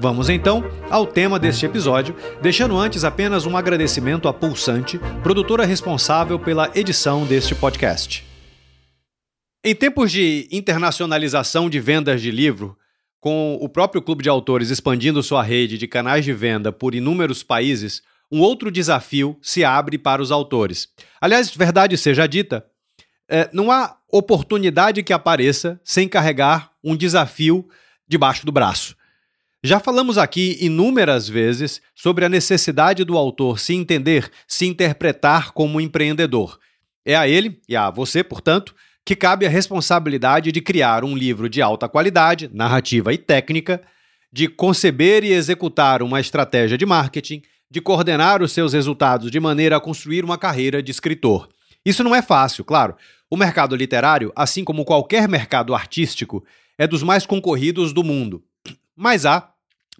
Vamos então ao tema deste episódio, deixando antes apenas um agradecimento à Pulsante, produtora responsável pela edição deste podcast. Em tempos de internacionalização de vendas de livro, com o próprio clube de autores expandindo sua rede de canais de venda por inúmeros países, um outro desafio se abre para os autores. Aliás, verdade seja dita, é, não há oportunidade que apareça sem carregar um desafio debaixo do braço. Já falamos aqui inúmeras vezes sobre a necessidade do autor se entender, se interpretar como empreendedor. É a ele, e a você, portanto, que cabe a responsabilidade de criar um livro de alta qualidade, narrativa e técnica, de conceber e executar uma estratégia de marketing, de coordenar os seus resultados de maneira a construir uma carreira de escritor. Isso não é fácil, claro. O mercado literário, assim como qualquer mercado artístico, é dos mais concorridos do mundo. Mas há,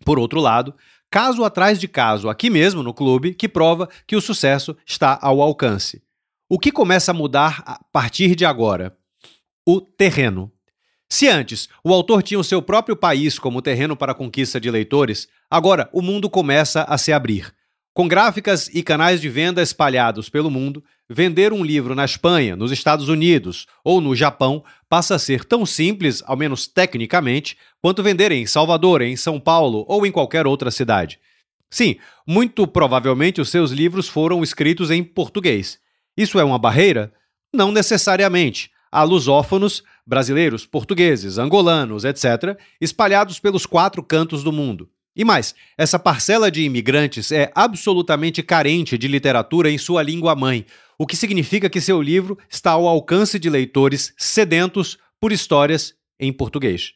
por outro lado, caso atrás de caso aqui mesmo no clube que prova que o sucesso está ao alcance. O que começa a mudar a partir de agora? O terreno. Se antes o autor tinha o seu próprio país como terreno para a conquista de leitores, agora o mundo começa a se abrir. Com gráficas e canais de venda espalhados pelo mundo, vender um livro na Espanha, nos Estados Unidos ou no Japão passa a ser tão simples, ao menos tecnicamente, quanto vender em Salvador, em São Paulo ou em qualquer outra cidade. Sim, muito provavelmente os seus livros foram escritos em português. Isso é uma barreira? Não necessariamente. Há lusófonos, brasileiros, portugueses, angolanos, etc., espalhados pelos quatro cantos do mundo. E mais, essa parcela de imigrantes é absolutamente carente de literatura em sua língua mãe, o que significa que seu livro está ao alcance de leitores sedentos por histórias em português.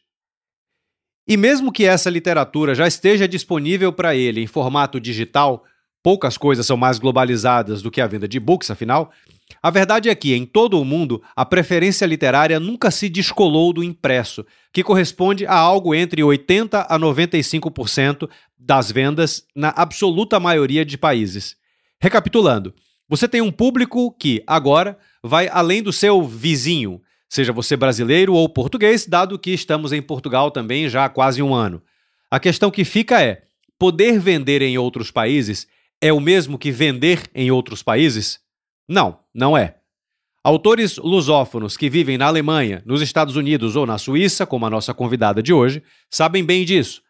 E mesmo que essa literatura já esteja disponível para ele em formato digital, poucas coisas são mais globalizadas do que a venda de books, afinal, a verdade é que, em todo o mundo, a preferência literária nunca se descolou do impresso, que corresponde a algo entre 80% a 95% das vendas na absoluta maioria de países. Recapitulando, você tem um público que, agora, vai além do seu vizinho, seja você brasileiro ou português, dado que estamos em Portugal também já há quase um ano. A questão que fica é: poder vender em outros países é o mesmo que vender em outros países? Não, não é. Autores lusófonos que vivem na Alemanha, nos Estados Unidos ou na Suíça, como a nossa convidada de hoje, sabem bem disso.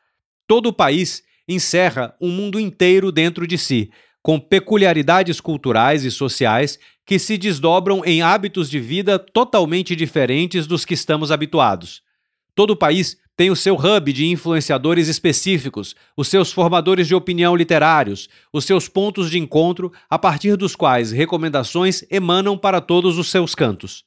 Todo o país encerra um mundo inteiro dentro de si, com peculiaridades culturais e sociais que se desdobram em hábitos de vida totalmente diferentes dos que estamos habituados. Todo o país tem o seu hub de influenciadores específicos, os seus formadores de opinião literários, os seus pontos de encontro a partir dos quais recomendações emanam para todos os seus cantos.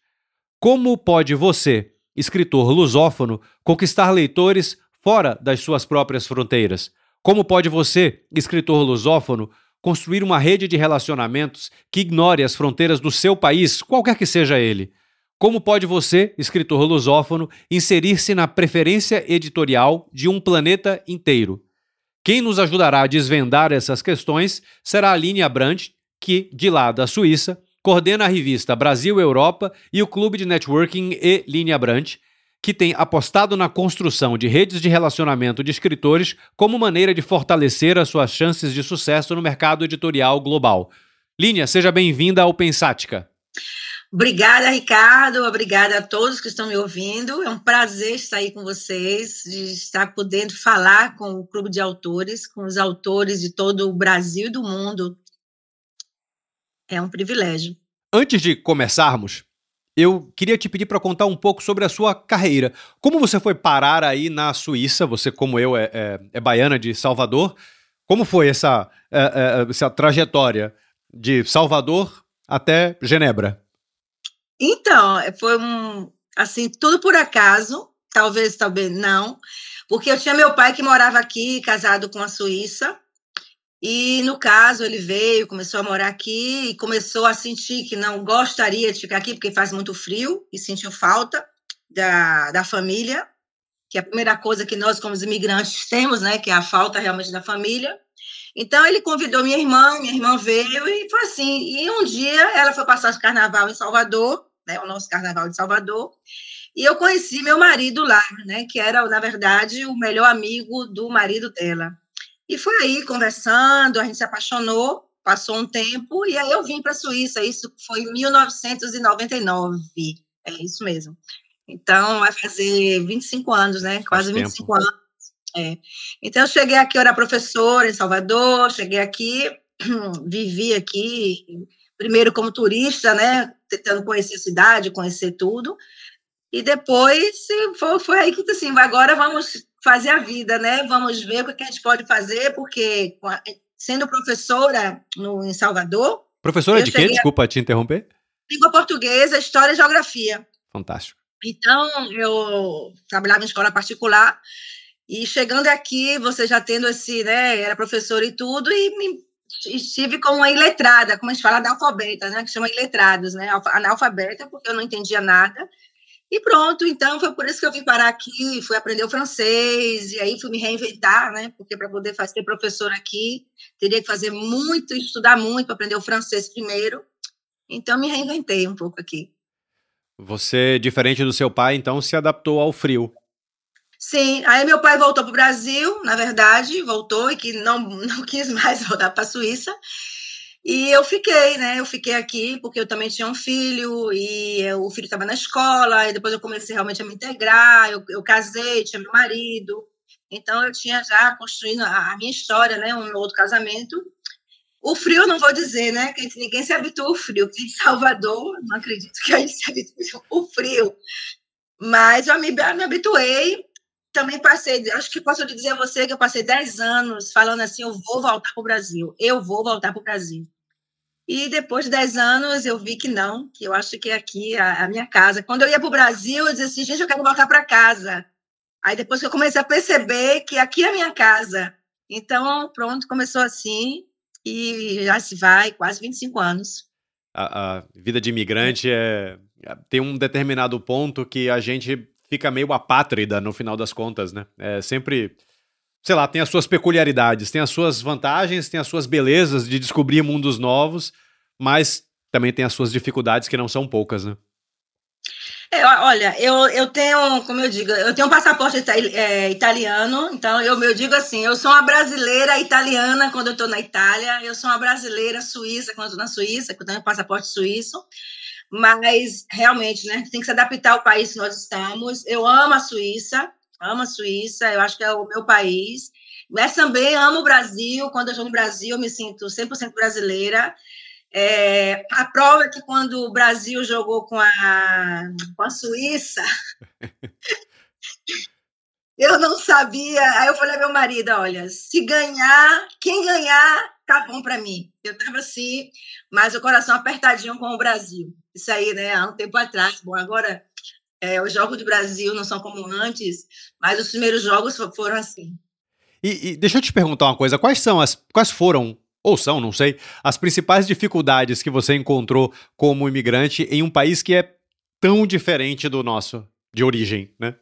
Como pode você, escritor lusófono, conquistar leitores fora das suas próprias fronteiras? Como pode você, escritor lusófono, construir uma rede de relacionamentos que ignore as fronteiras do seu país, qualquer que seja ele? Como pode você, escritor lusófono, inserir-se na preferência editorial de um planeta inteiro? Quem nos ajudará a desvendar essas questões será a Línia Brandt, que, de lá da Suíça, coordena a revista Brasil Europa e o clube de networking e Linha Brandt, que tem apostado na construção de redes de relacionamento de escritores como maneira de fortalecer as suas chances de sucesso no mercado editorial global. Linha, seja bem-vinda ao Pensática. Obrigada, Ricardo. Obrigada a todos que estão me ouvindo. É um prazer estar aí com vocês, de estar podendo falar com o Clube de Autores, com os autores de todo o Brasil e do mundo. É um privilégio. Antes de começarmos, eu queria te pedir para contar um pouco sobre a sua carreira. Como você foi parar aí na Suíça? Você, como eu, é, é, é baiana de Salvador. Como foi essa, é, é, essa trajetória de Salvador até Genebra? Então, foi um, assim, tudo por acaso. talvez, talvez não, porque eu tinha meu pai que morava aqui, casado com a Suíça, e no caso ele veio, começou a morar aqui e começou a sentir que não gostaria de ficar aqui porque faz muito frio e sentiu falta da, da família, que é a primeira coisa que nós como imigrantes temos, né, que é a falta realmente da família. Então ele convidou minha irmã, minha irmã veio e foi assim. E um dia ela foi passar o carnaval em Salvador, né, o nosso carnaval de Salvador, e eu conheci meu marido lá, né, que era na verdade o melhor amigo do marido dela. E foi aí conversando, a gente se apaixonou, passou um tempo e aí eu vim para a Suíça. Isso foi em 1999. É isso mesmo. Então vai fazer 25 anos, né? Quase Faz 25 tempo. anos é. Então, eu cheguei aqui, eu era professora em Salvador, cheguei aqui, vivi aqui, primeiro como turista, né, tentando conhecer a cidade, conhecer tudo, e depois foi, foi aí que, assim, agora vamos fazer a vida, né, vamos ver o que a gente pode fazer, porque sendo professora no, em Salvador... Professora de quê? Desculpa te interromper. Língua portuguesa, história e geografia. Fantástico. Então, eu trabalhava em escola particular, e chegando aqui, você já tendo esse, né, era professora e tudo, e me, estive como uma iletrada, como a gente fala, analfabeta, né, que chama iletrados, né, analfabeta, porque eu não entendia nada. E pronto, então foi por isso que eu vim parar aqui, fui aprender o francês, e aí fui me reinventar, né, porque para poder fazer professora aqui, teria que fazer muito, estudar muito para aprender o francês primeiro. Então me reinventei um pouco aqui. Você, diferente do seu pai, então se adaptou ao frio. Sim, aí meu pai voltou para o Brasil, na verdade, voltou e que não, não quis mais voltar para a Suíça. E eu fiquei, né? Eu fiquei aqui porque eu também tinha um filho e o filho estava na escola, e depois eu comecei realmente a me integrar. Eu, eu casei, tinha meu marido, então eu tinha já construído a, minha história, né? Um outro casamento. O frio, não vou dizer, né? Que ninguém se habitua ao frio. Em Salvador, não acredito que a gente se habitue ao frio. Mas eu me, me habituei também passei, acho que posso dizer a você que eu passei 10 anos falando assim, eu vou voltar para o Brasil, eu vou voltar para o Brasil. E depois de 10 anos eu vi que não, que eu acho que aqui é a, a minha casa. Quando eu ia para o Brasil, eu dizia assim, gente, eu quero voltar para casa. Aí depois que eu comecei a perceber que aqui é a minha casa. Então, pronto, começou assim e já se vai quase 25 anos. A, a vida de imigrante é, tem um determinado ponto que a gente fica meio apátrida no final das contas, né? É sempre, sei lá, tem as suas peculiaridades, tem as suas vantagens, tem as suas belezas de descobrir mundos novos, mas também tem as suas dificuldades que não são poucas, né? É, olha, eu, eu tenho, como eu digo, eu tenho um passaporte é, italiano, então eu, eu digo assim, eu sou uma brasileira italiana quando eu estou na Itália, eu sou uma brasileira suíça quando estou na Suíça, quando eu tenho um passaporte suíço, mas realmente, né, tem que se adaptar ao país que nós estamos. Eu amo a Suíça, amo a Suíça, eu acho que é o meu país, mas também amo o Brasil. Quando eu estou no Brasil, eu me sinto 100% brasileira. É, a prova é que quando o Brasil jogou com a, com a Suíça, eu não sabia. Aí eu falei ao meu marido: olha, se ganhar, quem ganhar, tá bom para mim. Eu estava assim, mas o coração apertadinho com o Brasil. Isso aí, né, há um tempo atrás. Bom, agora é, os jogos do Brasil não são como antes, mas os primeiros jogos foram assim. E, e deixa eu te perguntar uma coisa: quais são as, quais foram ou são, não sei, as principais dificuldades que você encontrou como imigrante em um país que é tão diferente do nosso de origem, né?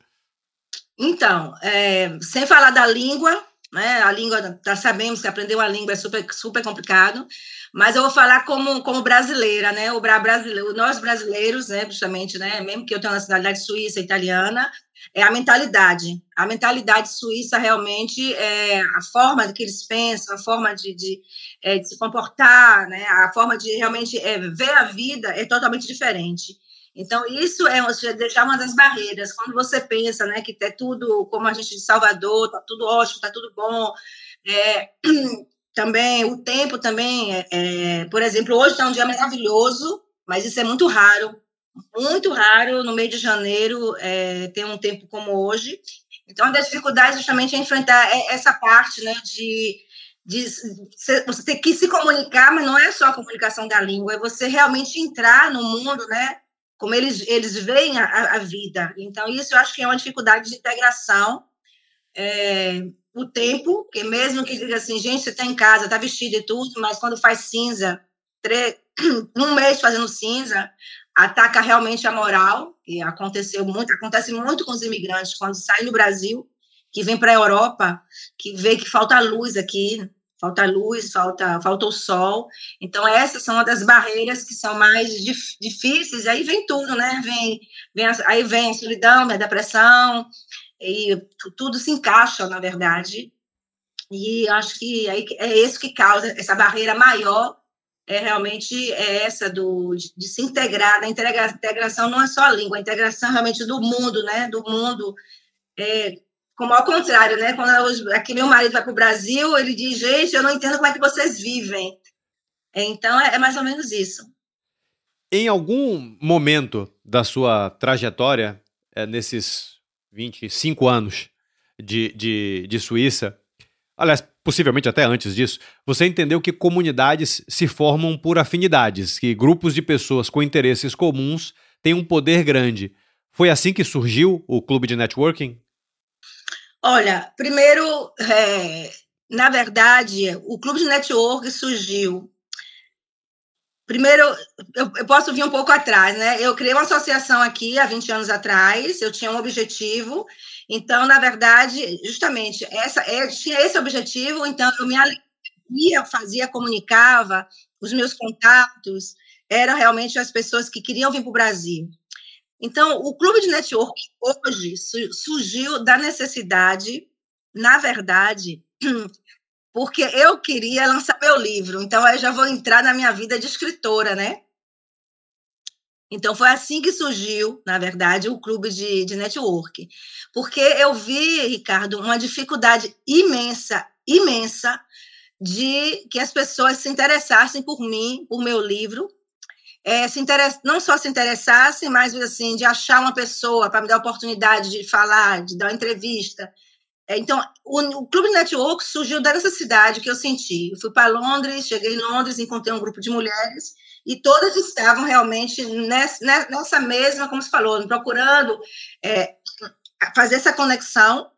Então, é, sem falar da língua, né? A língua, já sabemos que aprender uma língua é super, super complicado, mas eu vou falar como, como brasileira, né? O brasileiro, nós brasileiros, né? Justamente, né? Mesmo que eu tenha nacionalidade suíça, italiana, é a mentalidade. A mentalidade suíça realmente é a forma que eles pensam, a forma de, de, é, de se comportar, né? A forma de realmente é, ver a vida é totalmente diferente. Então, isso é deixar uma das barreiras. Quando você pensa né, que é tudo, como a gente de Salvador, está tudo ótimo, está tudo bom. É, também, o tempo também, é, é, por exemplo, hoje está um dia maravilhoso, mas isso é muito raro. Muito raro, no meio de janeiro, é, ter um tempo como hoje. Então, a dificuldade justamente é enfrentar essa parte né, de de você ter que se comunicar, mas não é só a comunicação da língua, é você realmente entrar no mundo, né, como eles, eles veem a, a, vida. Então, isso eu acho que é uma dificuldade de integração. É, o tempo, que mesmo que diga assim, gente, você está em casa, está vestido e tudo, mas quando faz cinza, um mês fazendo cinza, ataca realmente a moral, e aconteceu muito, acontece muito com os imigrantes, quando saem do Brasil, que vem para a Europa, que vê que falta luz aqui, falta luz, falta, falta o sol. Então, essas são uma das barreiras que são mais dif difíceis. Aí vem tudo, né? Vem, vem, aí vem a solidão, a depressão, e tudo se encaixa, na verdade. E acho que é isso que causa essa barreira maior é realmente é essa do de, de se integrar, a integração não é só a língua, a integração realmente do mundo, né? Do mundo é, como ao contrário, né? Quando eu, aqui meu marido vai para o Brasil, ele diz, gente, eu não entendo como é que vocês vivem. Então, é, é mais ou menos isso. Em algum momento da sua trajetória, é, nesses 25 anos de, de, de Suíça, aliás, possivelmente até antes disso, você entendeu que comunidades se formam por afinidades, que grupos de pessoas com interesses comuns têm um poder grande. Foi assim que surgiu o clube de networking? Olha, primeiro, é, na verdade, o Clube de Network surgiu. Primeiro, eu, eu, posso vir um pouco atrás, né? Eu criei uma associação aqui há 20 anos atrás, eu tinha um objetivo, então, na verdade, justamente, essa, eu tinha esse objetivo, então eu me alinhava, fazia, comunicava, os meus contatos eram realmente as pessoas que queriam vir para o Brasil. Então, o clube de network hoje surgiu da necessidade, na verdade, porque eu queria lançar meu livro. Então, aí já vou entrar na minha vida de escritora, né? Então, foi assim que surgiu, na verdade, o clube de, de network. Porque eu vi, Ricardo, uma dificuldade imensa, imensa, de que as pessoas se interessassem por mim, por meu livro, é, se interessa, não só se interessassem, mas assim, de achar uma pessoa para me dar a oportunidade de falar, de dar uma entrevista. É, então, o, o Clube Network surgiu da necessidade que eu senti. Eu fui para Londres, cheguei em Londres, encontrei um grupo de mulheres e todas estavam realmente nessa, nessa mesma, como se falou, procurando é, fazer essa conexão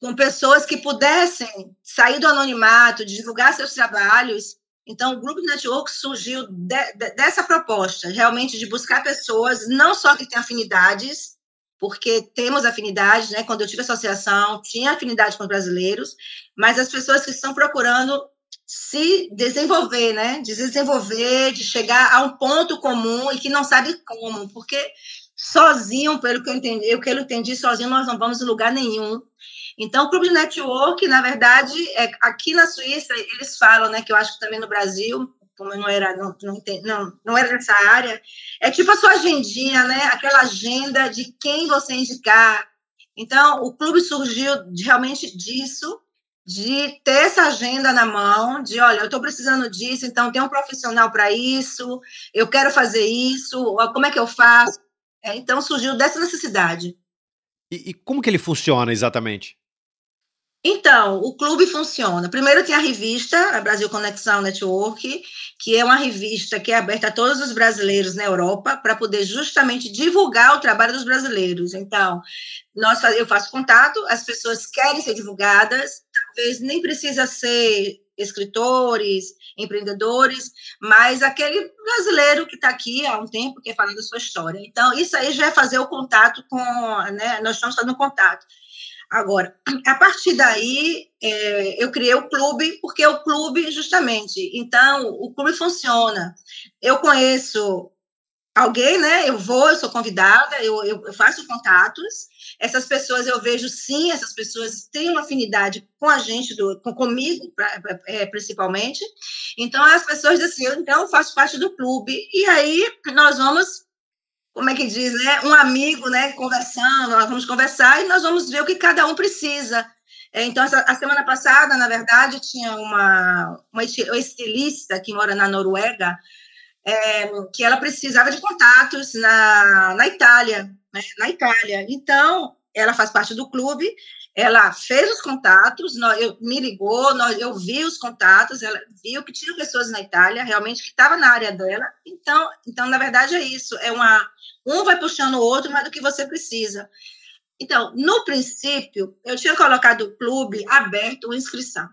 com pessoas que pudessem sair do anonimato, divulgar seus trabalhos então, o Grupo Network surgiu de, de, dessa proposta, realmente de buscar pessoas, não só que têm afinidades, porque temos afinidades, né? Quando eu tive associação, tinha afinidade com os brasileiros, mas as pessoas que estão procurando se desenvolver, né? De desenvolver, de chegar a um ponto comum e que não sabe como, porque sozinho, pelo que eu entendi, o que eu entendi, sozinho nós não vamos em lugar nenhum. Então, o clube de network, na verdade, é, aqui na Suíça, eles falam, né, que eu acho que também no Brasil, como eu não era, não, não, não, não era nessa área, é tipo a sua agendinha, né, aquela agenda de quem você indicar. Então, o clube surgiu realmente disso, de ter essa agenda na mão, de olha, eu estou precisando disso, então tem um profissional para isso, eu quero fazer isso, como é que eu faço? É, então surgiu dessa necessidade. E, e, como que ele funciona exatamente? Então, o clube funciona. Primeiro tem a revista, a Brasil Conexão Network, que é uma revista que é aberta a todos os brasileiros na Europa para poder justamente divulgar o trabalho dos brasileiros. Então, nós, eu faço contato, as pessoas querem ser divulgadas, talvez nem precisa ser escritores, empreendedores, mas aquele brasileiro que está aqui há um tempo quer falar da sua história. Então, isso aí já é fazer o contato com, né, nós estamos fazendo contato. Agora, a partir daí, é, eu criei o clube, porque o clube, justamente, então, o clube funciona. Eu conheço alguém, né? Eu vou, eu sou convidada, eu, eu, faço contatos. Essas pessoas eu vejo sim, essas pessoas têm uma afinidade com a gente, do, com, comigo, é, principalmente. Então, as pessoas dizem assim, então eu faço parte do clube. E aí nós vamos como é que diz, né? Um amigo, né? Conversando, nós vamos conversar e nós vamos ver o que cada um precisa. É, então, essa, a semana passada, na verdade, tinha uma, uma estilista que mora na Noruega, é, que ela precisava de contatos na, na Itália, né? na Itália. Então, ela faz parte do clube, ela fez os contatos, nós, eu, me ligou, nós, eu vi os contatos, ela viu que tinha pessoas na Itália, realmente, que estava na área dela. Então, então, na verdade, é isso. É uma, um vai puxando o outro, mas do que você precisa. Então, no princípio, eu tinha colocado o clube aberto inscrição.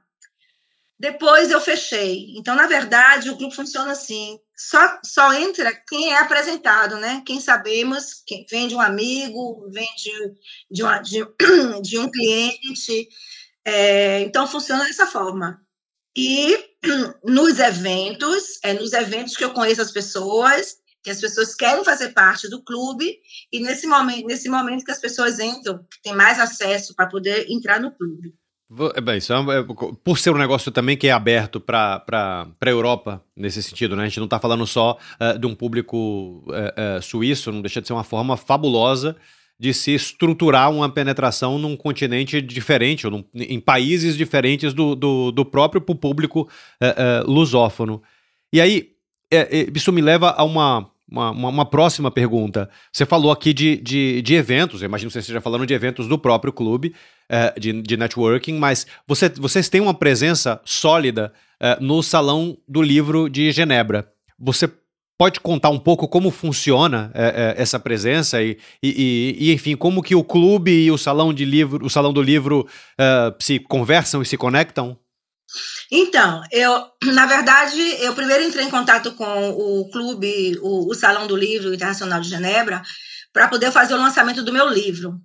Depois eu fechei. Então, na verdade, o grupo funciona assim: só, só entra quem é apresentado, né? Quem sabemos, quem vem de um amigo, vem de, de, uma, de, de um cliente. É, então, funciona dessa forma. E nos eventos, é nos eventos que eu conheço as pessoas, que as pessoas querem fazer parte do clube, e nesse momento, nesse momento que as pessoas entram, que tem mais acesso para poder entrar no clube. É, bem, isso é, é, por ser um negócio também que é aberto para a Europa, nesse sentido, né? A gente não está falando só uh, de um público uh, uh, suíço, não deixa de ser uma forma fabulosa de se estruturar uma penetração num continente diferente, ou num, em países diferentes do, do, do próprio público lusófono. E aí, é, é, isso me leva a uma, uma, uma, uma, próxima pergunta. Você falou aqui de, de, de eventos, eu imagino que você esteja falando de eventos do próprio clube, uh, de, de networking, mas você, vocês têm uma presença sólida uh, no Salão do Livro de Genebra. Você pode contar um pouco como funciona uh, essa presença e, e, e, enfim, como que o clube e o Salão, de livro, o salão do Livro se conversam e se conectam? Então, eu, na verdade, eu primeiro entrei em contato com o clube, o, o Salão do Livro Internacional de Genebra, para poder fazer o lançamento do meu livro.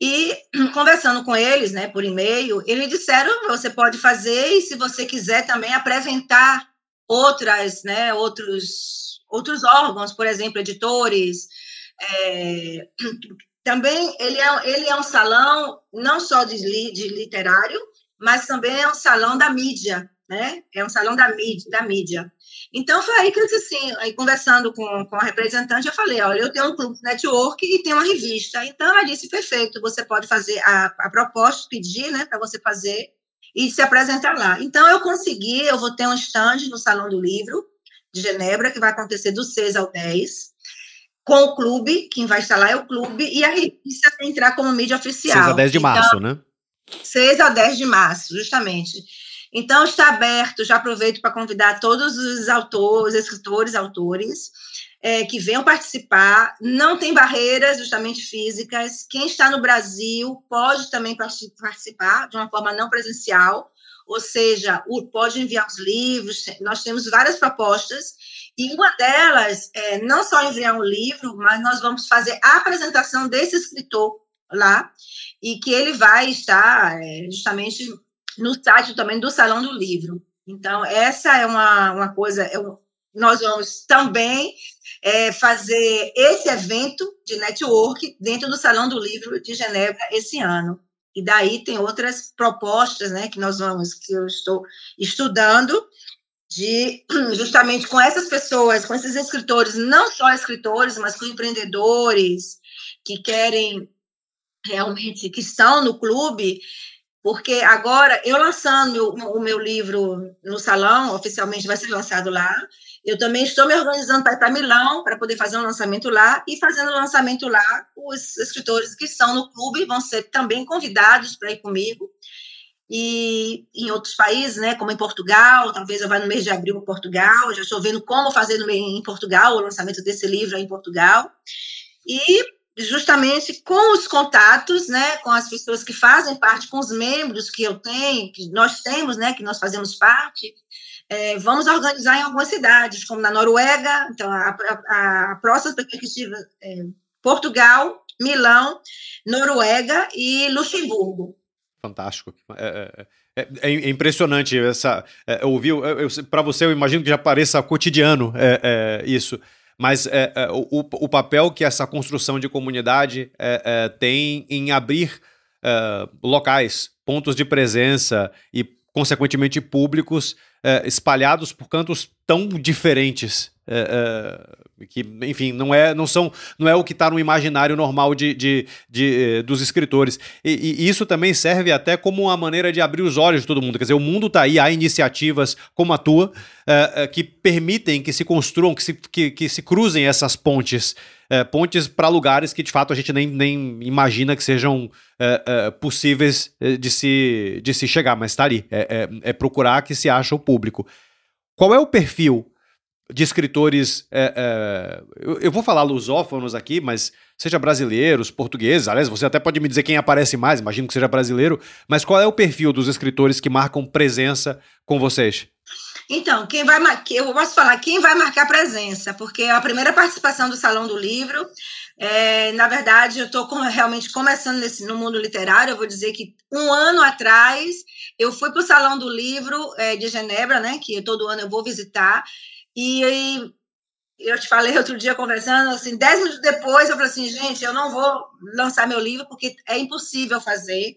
E conversando com eles, né, por e-mail, eles disseram você pode fazer e se você quiser também apresentar outras, né, outros, outros órgãos, por exemplo, editores. É, também ele é, ele é um salão não só de, de literário, mas também é um salão da mídia, né? É um salão da mídia, da mídia. Então foi aí que eu disse assim, aí conversando com, com a representante, eu falei, olha, eu tenho um clube de network e tenho uma revista. Então ela disse, perfeito, você pode fazer a, a proposta, pedir, né, para você fazer e se apresentar lá. Então eu consegui, eu vou ter um stand no Salão do Livro de Genebra, que vai acontecer do 6 ao 10, com o clube, quem vai estar lá é o clube, e a revista vai entrar como mídia oficial. 6 a 10 de março, então, né? 6 a 10 de março, justamente. Então, está aberto, já aproveito para convidar todos os autores, escritores, autores, é, que venham participar. Não tem barreiras, justamente físicas. Quem está no Brasil pode também participar de uma forma não presencial, ou seja, pode enviar os livros. Nós temos várias propostas, e uma delas é não só enviar um livro, mas nós vamos fazer a apresentação desse escritor lá, e que ele vai estar é, justamente no site também do Salão do Livro. Então, essa é uma, uma coisa. É nós vamos também é, fazer esse evento de network dentro do Salão do Livro de Genebra esse ano. E daí tem outras propostas né, que nós vamos, que eu estou estudando, de justamente com essas pessoas, com esses escritores, não só escritores, mas com empreendedores que querem realmente que estão no clube, porque agora eu lançando o meu livro no salão, oficialmente vai ser lançado lá. Eu também estou me organizando para ir para Milão, para poder fazer um lançamento lá, e fazendo o lançamento lá, os escritores que estão no clube vão ser também convidados para ir comigo. E em outros países, né, como em Portugal, talvez eu vá no mês de abril para Portugal, já estou vendo como fazer em Portugal, o lançamento desse livro em Portugal. E justamente com os contatos, né, com as pessoas que fazem parte, com os membros que eu tenho, que nós temos, né, que nós fazemos parte, é, vamos organizar em algumas cidades, como na Noruega, então a, a, a próxima perspectiva é Portugal, Milão, Noruega e Luxemburgo. Fantástico. É, é, é, é impressionante essa. É, ouvir, para você, eu imagino que já pareça cotidiano é, isso. Mas é, é, o, o, papel que essa construção de comunidade é, é tem em abrir é, locais, pontos de presença e, consequentemente, públicos é, espalhados por cantos tão diferentes é, que, enfim, não é, não são, não é o que está no imaginário normal de, de, de eh, dos escritores. E, e, isso também serve até como uma maneira de abrir os olhos de todo mundo. Quer dizer, o mundo está aí, há iniciativas como a tua que permitem que se construam, que se, que, que se cruzem essas pontes. Pontes para lugares que de fato a gente nem, nem imagina que sejam possíveis de se, de se chegar, mas está ali. É, é, é procurar que se acha o público. Qual é o perfil de escritores. É, é, eu, eu, vou falar lusófonos aqui, mas seja brasileiros, portugueses, aliás, você até pode me dizer quem aparece mais, imagino que seja brasileiro, mas qual é o perfil dos escritores que marcam presença com vocês? Então, quem vai eu posso falar quem vai marcar presença, porque a primeira participação do Salão do Livro, é, na verdade, eu estou realmente começando nesse, no mundo literário. Eu vou dizer que um ano atrás eu fui para o Salão do Livro é, de Genebra, né, que todo ano eu vou visitar, e aí, eu te falei outro dia conversando, assim, dez minutos depois eu falei assim, gente, eu não vou lançar meu livro porque é impossível fazer.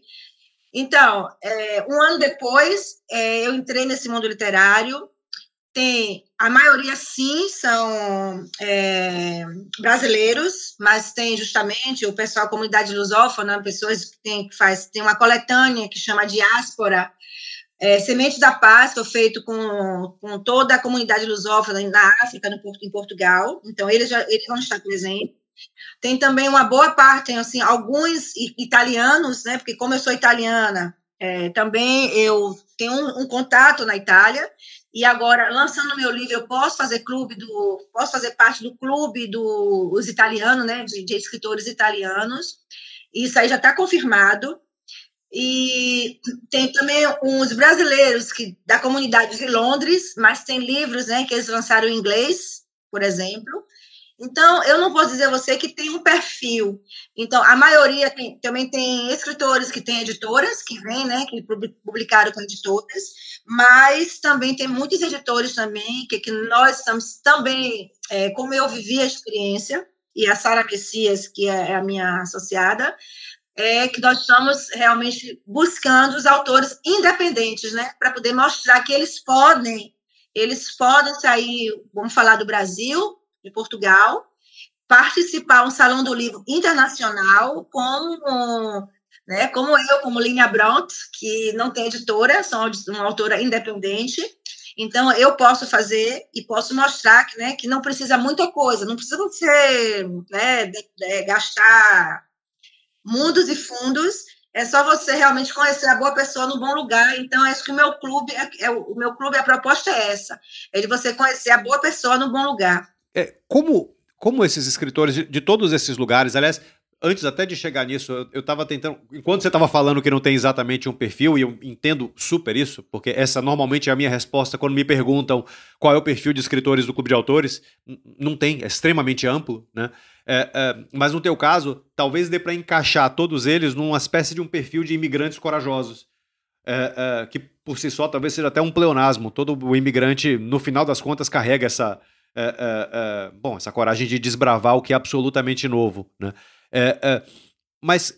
Então, é, um ano depois, é, eu entrei nesse mundo literário. Tem a maioria, sim, são é, brasileiros, mas tem justamente o pessoal, a comunidade lusófona, pessoas que tem, que faz, tem uma coletânea que chama Diáspora, é, Sementes da Paz foi feito com, com toda a comunidade lusófona na África, no, em Portugal. Então, eles, já, eles vão estar presentes. Tem também uma boa parte, tem, assim, alguns italianos, né? Porque como eu sou italiana, é, também eu tenho um, um, contato na Itália. E agora, lançando meu livro, eu posso fazer clube do, posso fazer parte do clube dos italianos, né? De, de escritores italianos. Isso aí já está confirmado. E tem também uns brasileiros que da comunidade de Londres, mas tem livros né, que eles lançaram em inglês, por exemplo. Então, eu não posso dizer a você que tem um perfil. Então, a maioria tem, também tem escritores que têm editoras, que vêm, né, que publicaram com editoras, mas também tem muitos editores também, que, que nós estamos também, é, como eu vivi a experiência, e a Sara Messias, que é a minha associada, é que nós estamos realmente buscando os autores independentes, né, para poder mostrar que eles podem, eles podem sair, vamos falar do Brasil, de Portugal, participar um salão do livro internacional como né, como eu, como Linha Brandt, que não tem editora, sou uma autora independente, então eu posso fazer e posso mostrar que, né, que não precisa muita coisa, não precisa ser, né, de, de, gastar mundos e fundos. É só você realmente conhecer a boa pessoa no bom lugar. Então, acho que o meu clube, é, é, o meu clube, a proposta é essa: é de você conhecer a boa pessoa no bom lugar. É, como, como esses escritores de, de todos esses lugares, aliás, antes até de chegar nisso, eu estava tentando. Enquanto você estava falando que não tem exatamente um perfil, e eu entendo super isso, porque essa normalmente é a minha resposta quando me perguntam qual é o perfil de escritores do Clube de Autores. Não tem, é extremamente amplo, né? É, é, mas no teu caso, talvez dê para encaixar todos eles numa espécie de um perfil de imigrantes corajosos. É, é, que por si só talvez seja até um pleonasmo. Todo o imigrante, no final das contas, carrega essa, é, bom, essa coragem de desbravar o que é absolutamente novo. Né? Mas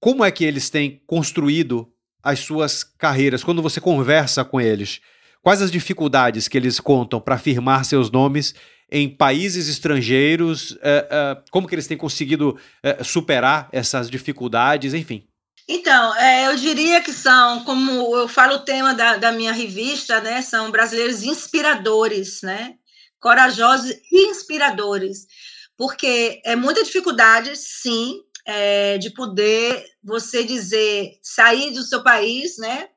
como é que eles têm construído as suas carreiras? Quando você conversa com eles, quais as dificuldades que eles contam para afirmar seus nomes em países estrangeiros, é, é, como que eles têm conseguido é, superar essas dificuldades, enfim. Então, é, eu diria que são, como eu falo o tema da, da minha revista, né, são brasileiros inspiradores, né, corajosos e inspiradores, porque é muita dificuldade, sim, é, de poder você dizer, sair do seu país, né,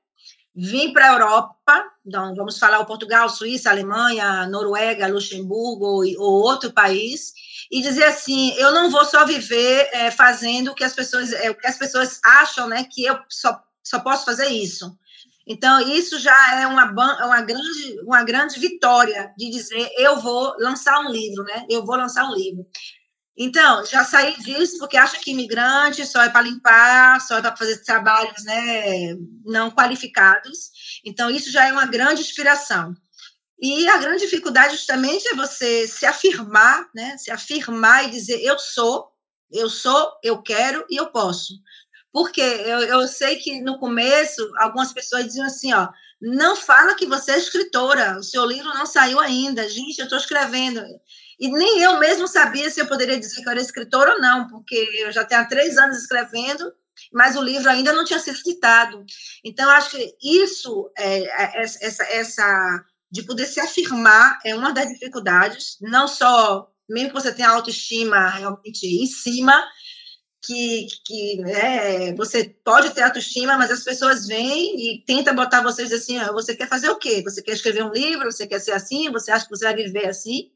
vir para a Europa, então vamos falar o Portugal, Suíça, Alemanha, Noruega, Luxemburgo ou, ou outro país, e dizer assim, eu não vou só viver é, fazendo o que as pessoas, é, o que as pessoas acham, né, que eu só, só posso fazer isso. Então isso já é uma, uma grande uma grande vitória de dizer eu vou lançar um livro, né? Eu vou lançar um livro. Então, já saí disso porque acho que imigrante só é para limpar, só é para fazer trabalhos né, não qualificados. Então, isso já é uma grande inspiração. E a grande dificuldade justamente é você se afirmar, né? Se afirmar e dizer eu sou, eu sou, eu quero e eu posso. Porque eu, eu sei que no começo algumas pessoas diziam assim, ó, não fala que você é escritora, o seu livro não saiu ainda. Gente, eu estou escrevendo. E nem eu mesmo sabia se eu poderia dizer que eu era escritora ou não, porque eu já tenho há três anos escrevendo, mas o livro ainda não tinha sido citado. Então, acho que isso, é, é, essa, essa de poder se afirmar, é uma das dificuldades, não só, mesmo que você tenha autoestima realmente em cima, que, que né, você pode ter autoestima, mas as pessoas vêm e tentam botar vocês assim, ah, você quer fazer o quê? Você quer escrever um livro? Você quer ser assim? Você acha que você vai viver assim?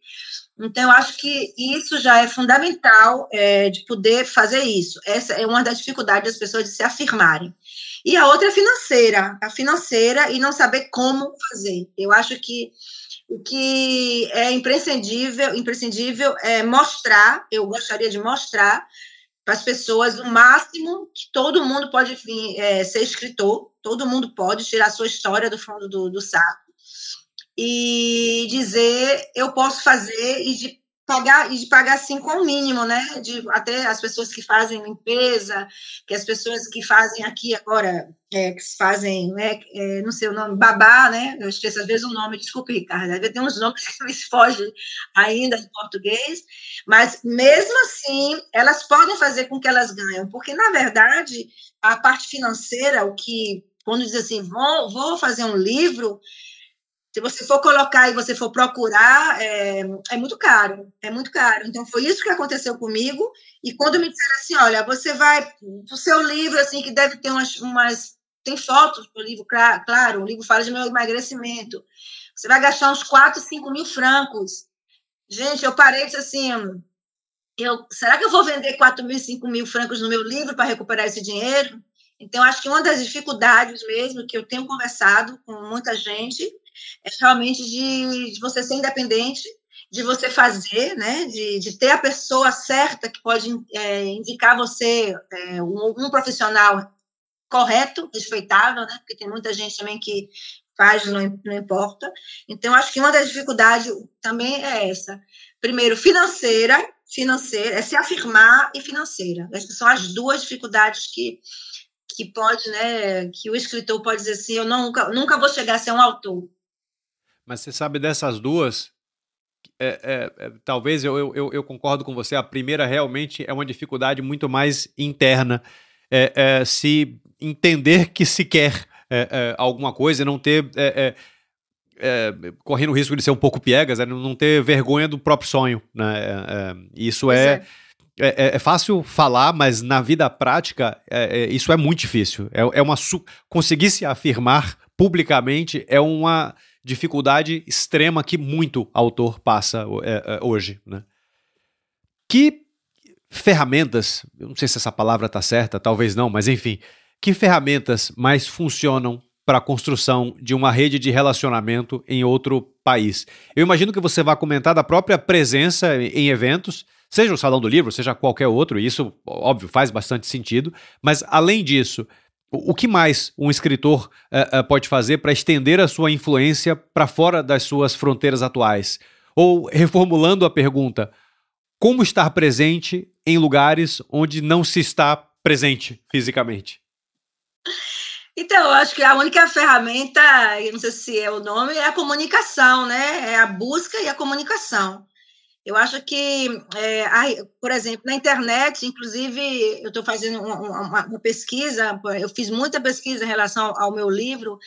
Então, eu acho que isso já é fundamental é, de poder fazer isso. Essa é uma das dificuldades das pessoas de se afirmarem. E a outra é financeira, a financeira e não saber como fazer. Eu acho que o que é imprescindível, imprescindível é mostrar, eu gostaria de mostrar para as pessoas o máximo que todo mundo pode vir, é, ser escritor, todo mundo pode tirar sua história do fundo do, do saco e dizer eu posso fazer e de pagar e de pagar assim com o mínimo, né? De até as pessoas que fazem limpeza, que as pessoas que fazem aqui agora, é, que fazem, né? É, não sei o nome, babá, né? Eu esqueço às vezes o nome, desculpe, Ricardo, tem uns nomes que me fogem ainda em português, mas mesmo assim elas podem fazer com que elas ganhem, porque na verdade a parte financeira, o que quando diz assim, vou, vou fazer um livro, se você for colocar e você for procurar, é, é, muito caro, é muito caro. Então, foi isso que aconteceu comigo. E quando me disseram assim, olha, você vai, o seu livro, assim, que deve ter umas, umas tem fotos do livro, claro, o livro fala de meu emagrecimento. Você vai gastar uns 4, 5 mil francos. Gente, eu parei e disse assim, eu, será que eu vou vender 4 mil, 5 mil francos no meu livro para recuperar esse dinheiro? Então, acho que uma das dificuldades mesmo que eu tenho conversado com muita gente é realmente de, de você ser independente, de você fazer, né, de, de ter a pessoa certa que pode é, indicar você é, um, um, profissional correto, respeitável, né, porque tem muita gente também que faz, não, não importa. Então, acho que uma das dificuldades também é essa. Primeiro, financeira, financeira, é se afirmar e financeira. Essas são as duas dificuldades que que pode, né, que o escritor pode dizer assim, eu nunca, nunca vou chegar a ser um autor. Mas você sabe dessas duas, é, é, é, talvez eu, eu, eu, concordo com você. A primeira realmente é uma dificuldade muito mais interna. É, é se entender que se quer é, alguma coisa e não ter. correndo o risco de ser um pouco piegas, não ter vergonha do próprio sonho. Né? isso é. É, é, fácil falar, mas na vida prática isso é muito difícil. É, uma conseguir se afirmar publicamente é uma dificuldade extrema que muito autor passa é, é, hoje. Né? Que ferramentas, não sei se essa palavra está certa, talvez não, mas enfim, que ferramentas mais funcionam para a construção de uma rede de relacionamento em outro país? Eu imagino que você vai comentar da própria presença em eventos, seja o Salão do Livro, seja qualquer outro, e isso, óbvio, faz bastante sentido, mas além disso, o que mais um escritor uh, uh, pode fazer para estender a sua influência para fora das suas fronteiras atuais? Ou, reformulando a pergunta, como estar presente em lugares onde não se está presente fisicamente? Então, eu acho que a única ferramenta, eu não sei se é o nome, é a comunicação, né? É a busca e a comunicação. Eu acho que, é, por exemplo, na internet, inclusive, eu estou fazendo uma, uma, uma, pesquisa, eu fiz muita pesquisa em relação ao, meu livro.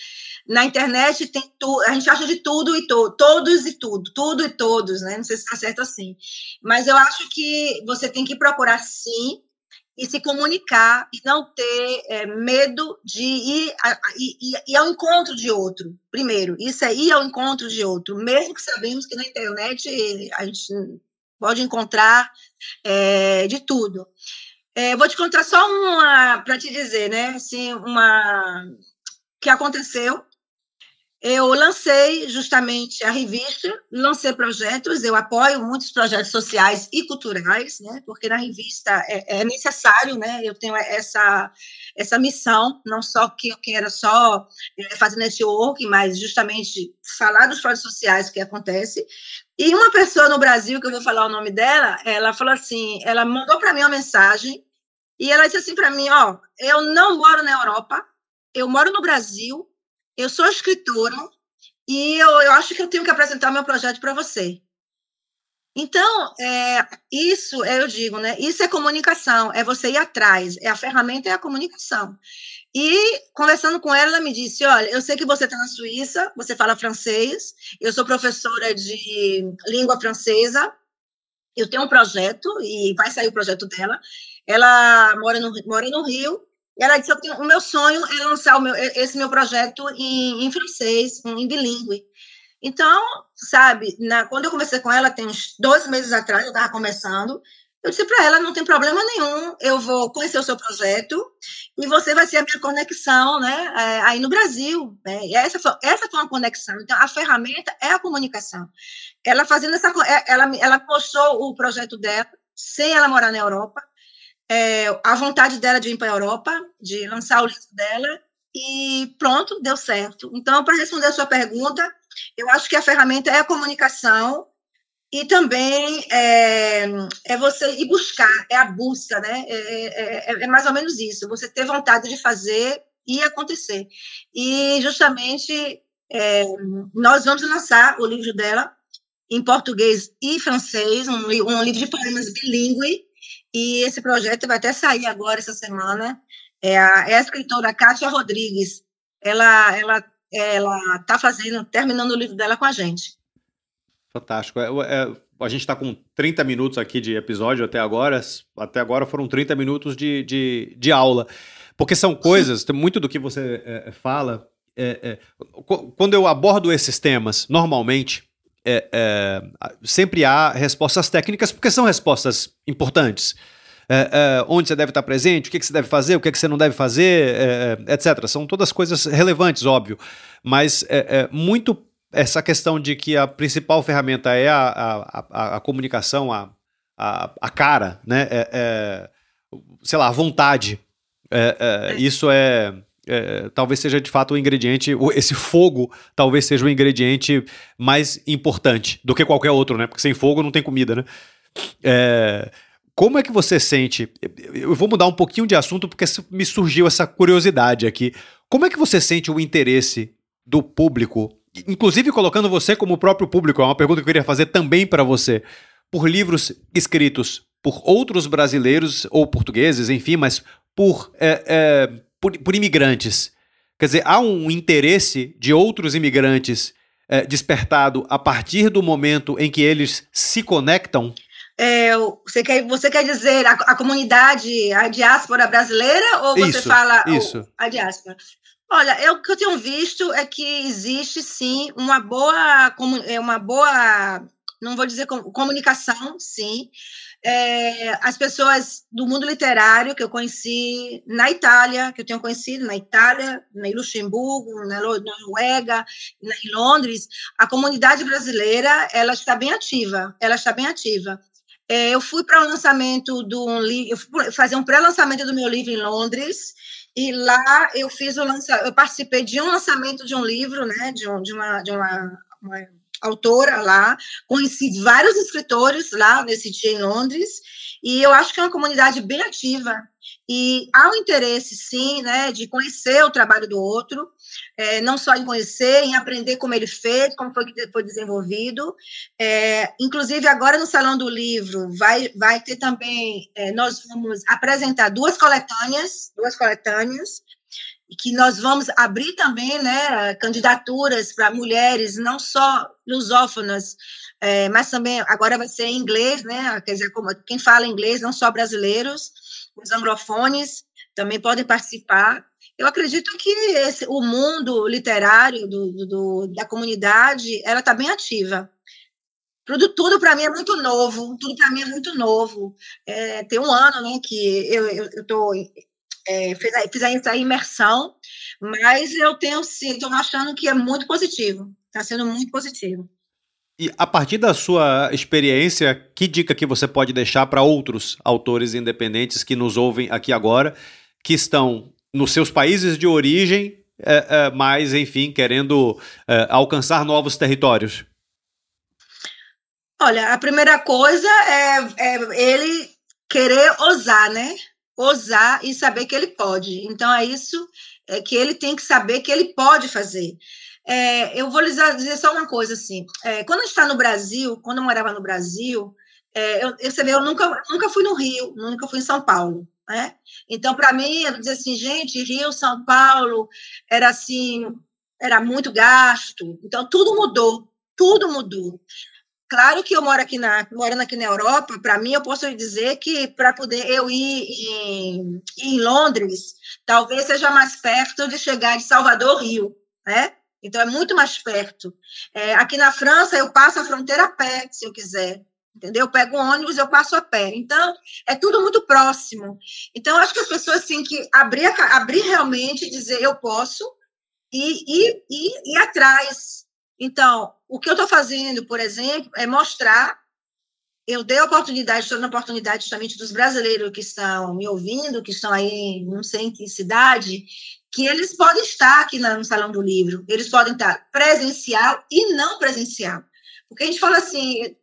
Na internet tem tu, a gente acha de tudo e to, todos e tudo, tudo e todos, né? Não sei se está certo assim. Mas eu acho que você tem que procurar sim e se comunicar e não ter é, medo de ir, a, ir, ir, ao encontro de outro. Primeiro, isso é ir ao encontro de outro, mesmo que sabemos que na internet a gente pode encontrar é, de tudo. É, vou te contar só uma para te dizer, né? Assim, uma que aconteceu eu lancei justamente a revista, lancei projetos, eu apoio muitos projetos sociais e culturais, né, porque na revista é, é necessário, né, eu tenho essa, essa missão, não só que eu quero só é, fazer network, mas justamente falar dos projetos sociais que acontece. E uma pessoa no Brasil, que eu vou falar o nome dela, ela falou assim, ela mandou para mim uma mensagem E ela disse assim para mim, ó, eu não moro na Europa, eu moro no Brasil, eu sou escritora e eu, eu acho que eu tenho que apresentar meu projeto para você. Então, é, isso, eu digo, né? Isso é comunicação, é você ir atrás, é a ferramenta é a comunicação. E conversando com ela, ela me disse: Olha, eu sei que você está na Suíça, você fala francês, eu sou professora de língua francesa, eu tenho um projeto, e vai sair o projeto dela. Ela mora no, mora no Rio, ela disse: tenho, O meu sonho é lançar meu, esse meu projeto em, em francês, em bilíngue. Então, sabe, na, quando eu conversei com ela, tem uns dois meses atrás, eu estava começando, eu disse para ela, não tem problema nenhum, eu vou conhecer o seu projeto e você vai ser a minha conexão, né, é, aí no Brasil, né, e essa foi, essa foi uma conexão, então a ferramenta é a comunicação. Ela fazendo essa, é, ela, ela postou o projeto dela, sem ela morar na Europa, é, a vontade dela de ir para a Europa, de lançar o livro dela, e pronto, deu certo. Então, para responder a sua pergunta, eu acho que a ferramenta é a comunicação e também é, é você ir buscar, é a busca, né? É, é, é, é, mais ou menos isso, você ter vontade de fazer e acontecer. E justamente é, nós vamos lançar o livro dela em português e francês, um, um livro de poemas bilíngue, e esse projeto vai até sair agora essa semana. É a, é a escritora Kátia Rodrigues. Ela ela ela está fazendo, terminando o livro dela com a gente. Fantástico. É, é, a gente está com 30 minutos aqui de episódio até agora. Até agora foram 30 minutos de, de, de aula. Porque são coisas, muito do que você é, é fala. É, quando eu abordo esses temas, normalmente, sempre há respostas técnicas, porque são respostas importantes. É, é, onde você deve estar presente, o que, que você deve fazer, o que, que você não deve fazer, é, etc. São todas coisas relevantes, óbvio. Mas muito essa questão de que a principal ferramenta é a, a, a, a comunicação, a, a, a, cara, né? É, é, sei lá, a vontade. É, isso é, talvez seja de fato o ingrediente, esse fogo talvez seja o ingrediente mais importante do que qualquer outro, né? Porque sem fogo não tem comida, né? É, como é que você sente? Eu vou mudar um pouquinho de assunto porque me surgiu essa curiosidade aqui. Como é que você sente o interesse do público, inclusive colocando você como o próprio público? É uma pergunta que eu queria fazer também para você. Por livros escritos por outros brasileiros ou portugueses, enfim, mas por, é, é, por, por, imigrantes. Quer dizer, há um interesse de outros imigrantes é, despertado a partir do momento em que eles se conectam é, você, quer, você quer dizer a, a, comunidade, a diáspora brasileira, ou você isso, fala isso. a diáspora? Olha, eu, o que eu tenho visto é que existe sim uma boa, é, uma boa, não vou dizer comunicação, sim. É, as pessoas do mundo literário que eu conheci na Itália, que eu tenho conhecido na Itália, em Luxemburgo, na Noruega, em Londres, a comunidade brasileira ela está bem ativa, ela está bem ativa. É, eu fui para o lançamento do um livro, eu fui fazer um pré-lançamento do meu livro em Londres, e lá eu fiz o lança, eu participei de um lançamento de um livro, né, de, um, de, uma, de uma, uma autora lá, conheci vários escritores lá nesse dia em Londres, e eu acho que é uma comunidade bem ativa. E há um interesse, sim, né, de conhecer o trabalho do outro, é, não só em conhecer, em aprender como ele fez, como foi que foi desenvolvido. É, inclusive, agora no Salão do Livro, vai, vai ter também, é, nós vamos apresentar duas coletâneas, duas coletâneas, que nós vamos abrir também né, candidaturas para mulheres, não só lusófonas, é, mas também agora vai ser em inglês, né? Quer dizer, como, quem fala inglês, não só brasileiros, os anglofones também podem participar. Eu acredito que esse, o mundo literário do, do da comunidade, ela está bem ativa. Tudo, tudo para mim é muito novo, tudo para mim é muito novo. É, tem um ano né, que eu estou é, fiz, fiz essa imersão, mas eu tenho sim, estou achando que é muito positivo, está sendo muito positivo. E a partir da sua experiência, que dica que você pode deixar para outros autores independentes que nos ouvem aqui agora, que estão nos seus países de origem, é, é, mas, enfim, querendo é, alcançar novos territórios? Olha, a primeira coisa é, é ele querer ousar, né? Ousar e saber que ele pode. Então, é isso é, que ele tem que saber que ele pode fazer. É, eu vou lhes dizer só uma coisa assim. É, quando a está no Brasil, quando eu morava no Brasil, é, eu, você vê, eu nunca, nunca fui no Rio, nunca fui em São Paulo. Né? Então, para mim, eu dizer assim, gente, Rio, São Paulo, era assim, era muito gasto. Então, tudo mudou, tudo mudou. Claro que eu moro aqui na, morando aqui na Europa, para mim eu posso dizer que para poder eu ir em, em, Londres, talvez seja mais perto de chegar de Salvador Rio, né? Então é muito mais perto. É, aqui na França eu passo a fronteira a pé, se eu quiser, entendeu? Eu pego um ônibus, eu passo a pé. Então é tudo muito próximo. Então acho que as pessoas têm que abrir, abrir realmente, dizer eu posso e ir, ir, ir atrás então, o que eu estou fazendo, por exemplo, é mostrar. Eu dei a oportunidade, estou dando oportunidade justamente dos brasileiros que estão me ouvindo, que estão aí, não sei em que cidade, que eles podem estar aqui no Salão do Livro, eles podem estar presencial e não presencial. Porque a gente fala assim,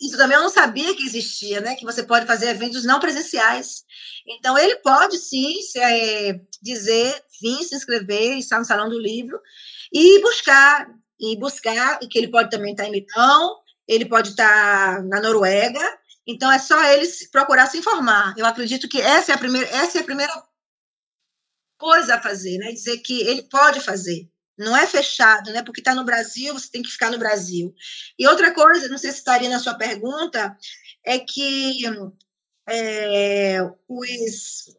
isso também eu não sabia que existia, né? Que você pode fazer eventos não presenciais. Então, ele pode sim se, é, dizer, vir se inscrever, estar no Salão do Livro e buscar e buscar, que ele pode também estar em Milão, ele pode estar na Noruega, então é só eles procurar se informar. Eu acredito que essa é a primeira, essa é a primeira coisa a fazer, né? Dizer que ele pode fazer. Não é fechado, né? Porque está no Brasil, você tem que ficar no Brasil. E outra coisa, não sei se estaria na sua pergunta, é que é, os,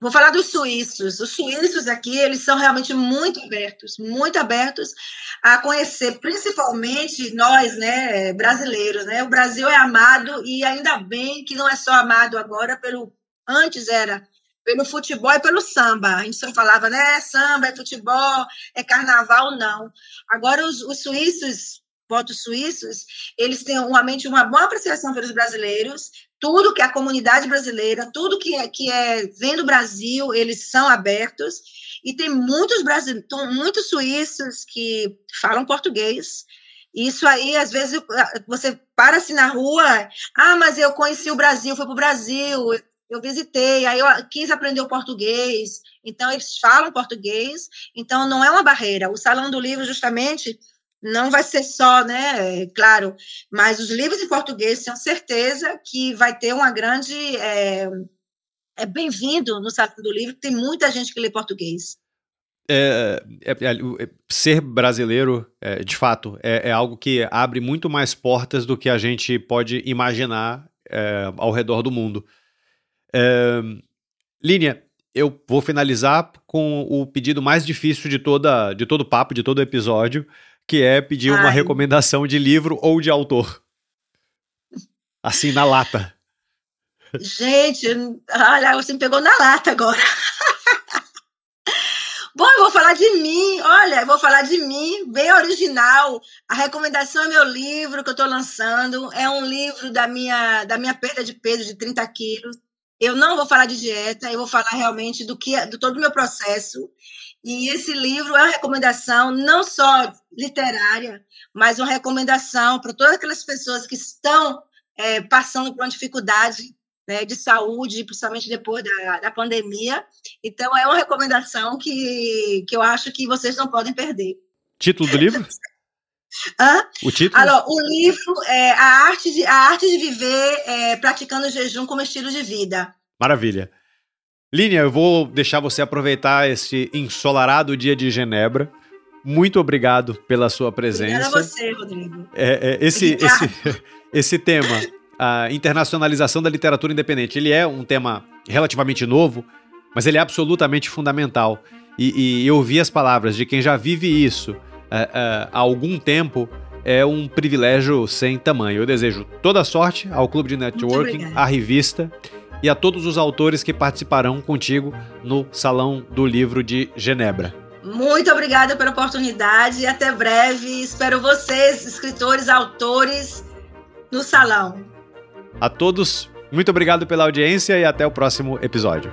Vou falar dos suíços. Os suíços aqui, eles são realmente muito abertos, muito abertos a conhecer, principalmente nós, né, brasileiros, né? O Brasil é amado e ainda bem que não é só amado agora pelo antes era pelo futebol e pelo samba. A gente só falava, né, samba é futebol, é carnaval, não. Agora os, os suíços votos suíços, eles têm uma mente, uma boa apreciação pelos brasileiros, tudo que a comunidade brasileira, tudo que é, que é vem do Brasil, eles são abertos, e tem muitos brasileiros, muitos suíços que falam português, isso aí, às vezes, você para assim na rua, ah, mas eu conheci o Brasil, fui para o Brasil, eu visitei, aí eu quis aprender o português, então eles falam português, então não é uma barreira. O Salão do Livro, justamente, não vai ser só, né, claro, mas os livros em português, tenho certeza que vai ter uma grande. É, é bem-vindo no Salão do Livro, tem muita gente que lê português. É, é, é, é ser brasileiro, é, de fato, é, algo que abre muito mais portas do que a gente pode imaginar ao redor do mundo. Línia, eu vou finalizar com o pedido mais difícil de, toda, de todo o papo, de todo o episódio, que é pedir Ai. uma recomendação de livro ou de autor. Assim, na lata. Gente, olha, você me pegou na lata agora. Bom, eu vou falar de mim, olha, eu vou falar de mim, bem original. A recomendação é meu livro que eu estou lançando. É um livro da minha, da minha perda de peso de 30 quilos. Eu não vou falar de dieta, eu vou falar realmente do que do todo o meu processo. E esse livro é uma recomendação não só literária, mas uma recomendação para todas aquelas pessoas que estão é, passando por uma dificuldade né, de saúde, principalmente depois da, da pandemia. Então, é uma recomendação que, que eu acho que vocês não podem perder. Título do livro? Hã? O título? Alors, o livro é a arte de, a arte de viver é, praticando o jejum como estilo de vida. Maravilha. Línia, eu vou deixar você aproveitar esse ensolarado dia de Genebra. Muito obrigado pela sua presença. Obrigada a você, Rodrigo. É, é, esse, esse, esse tema, a internacionalização da literatura independente, ele é um tema relativamente novo, mas ele é absolutamente fundamental. E, e ouvir as palavras de quem já vive isso é, é, há algum tempo é um privilégio sem tamanho. Eu desejo toda sorte ao Clube de Networking, à revista e a todos os autores que participarão contigo no Salão do Livro de Genebra. Muito obrigada pela oportunidade e até breve. Espero vocês, escritores, autores, no salão. A todos, muito obrigado pela audiência e até o próximo episódio.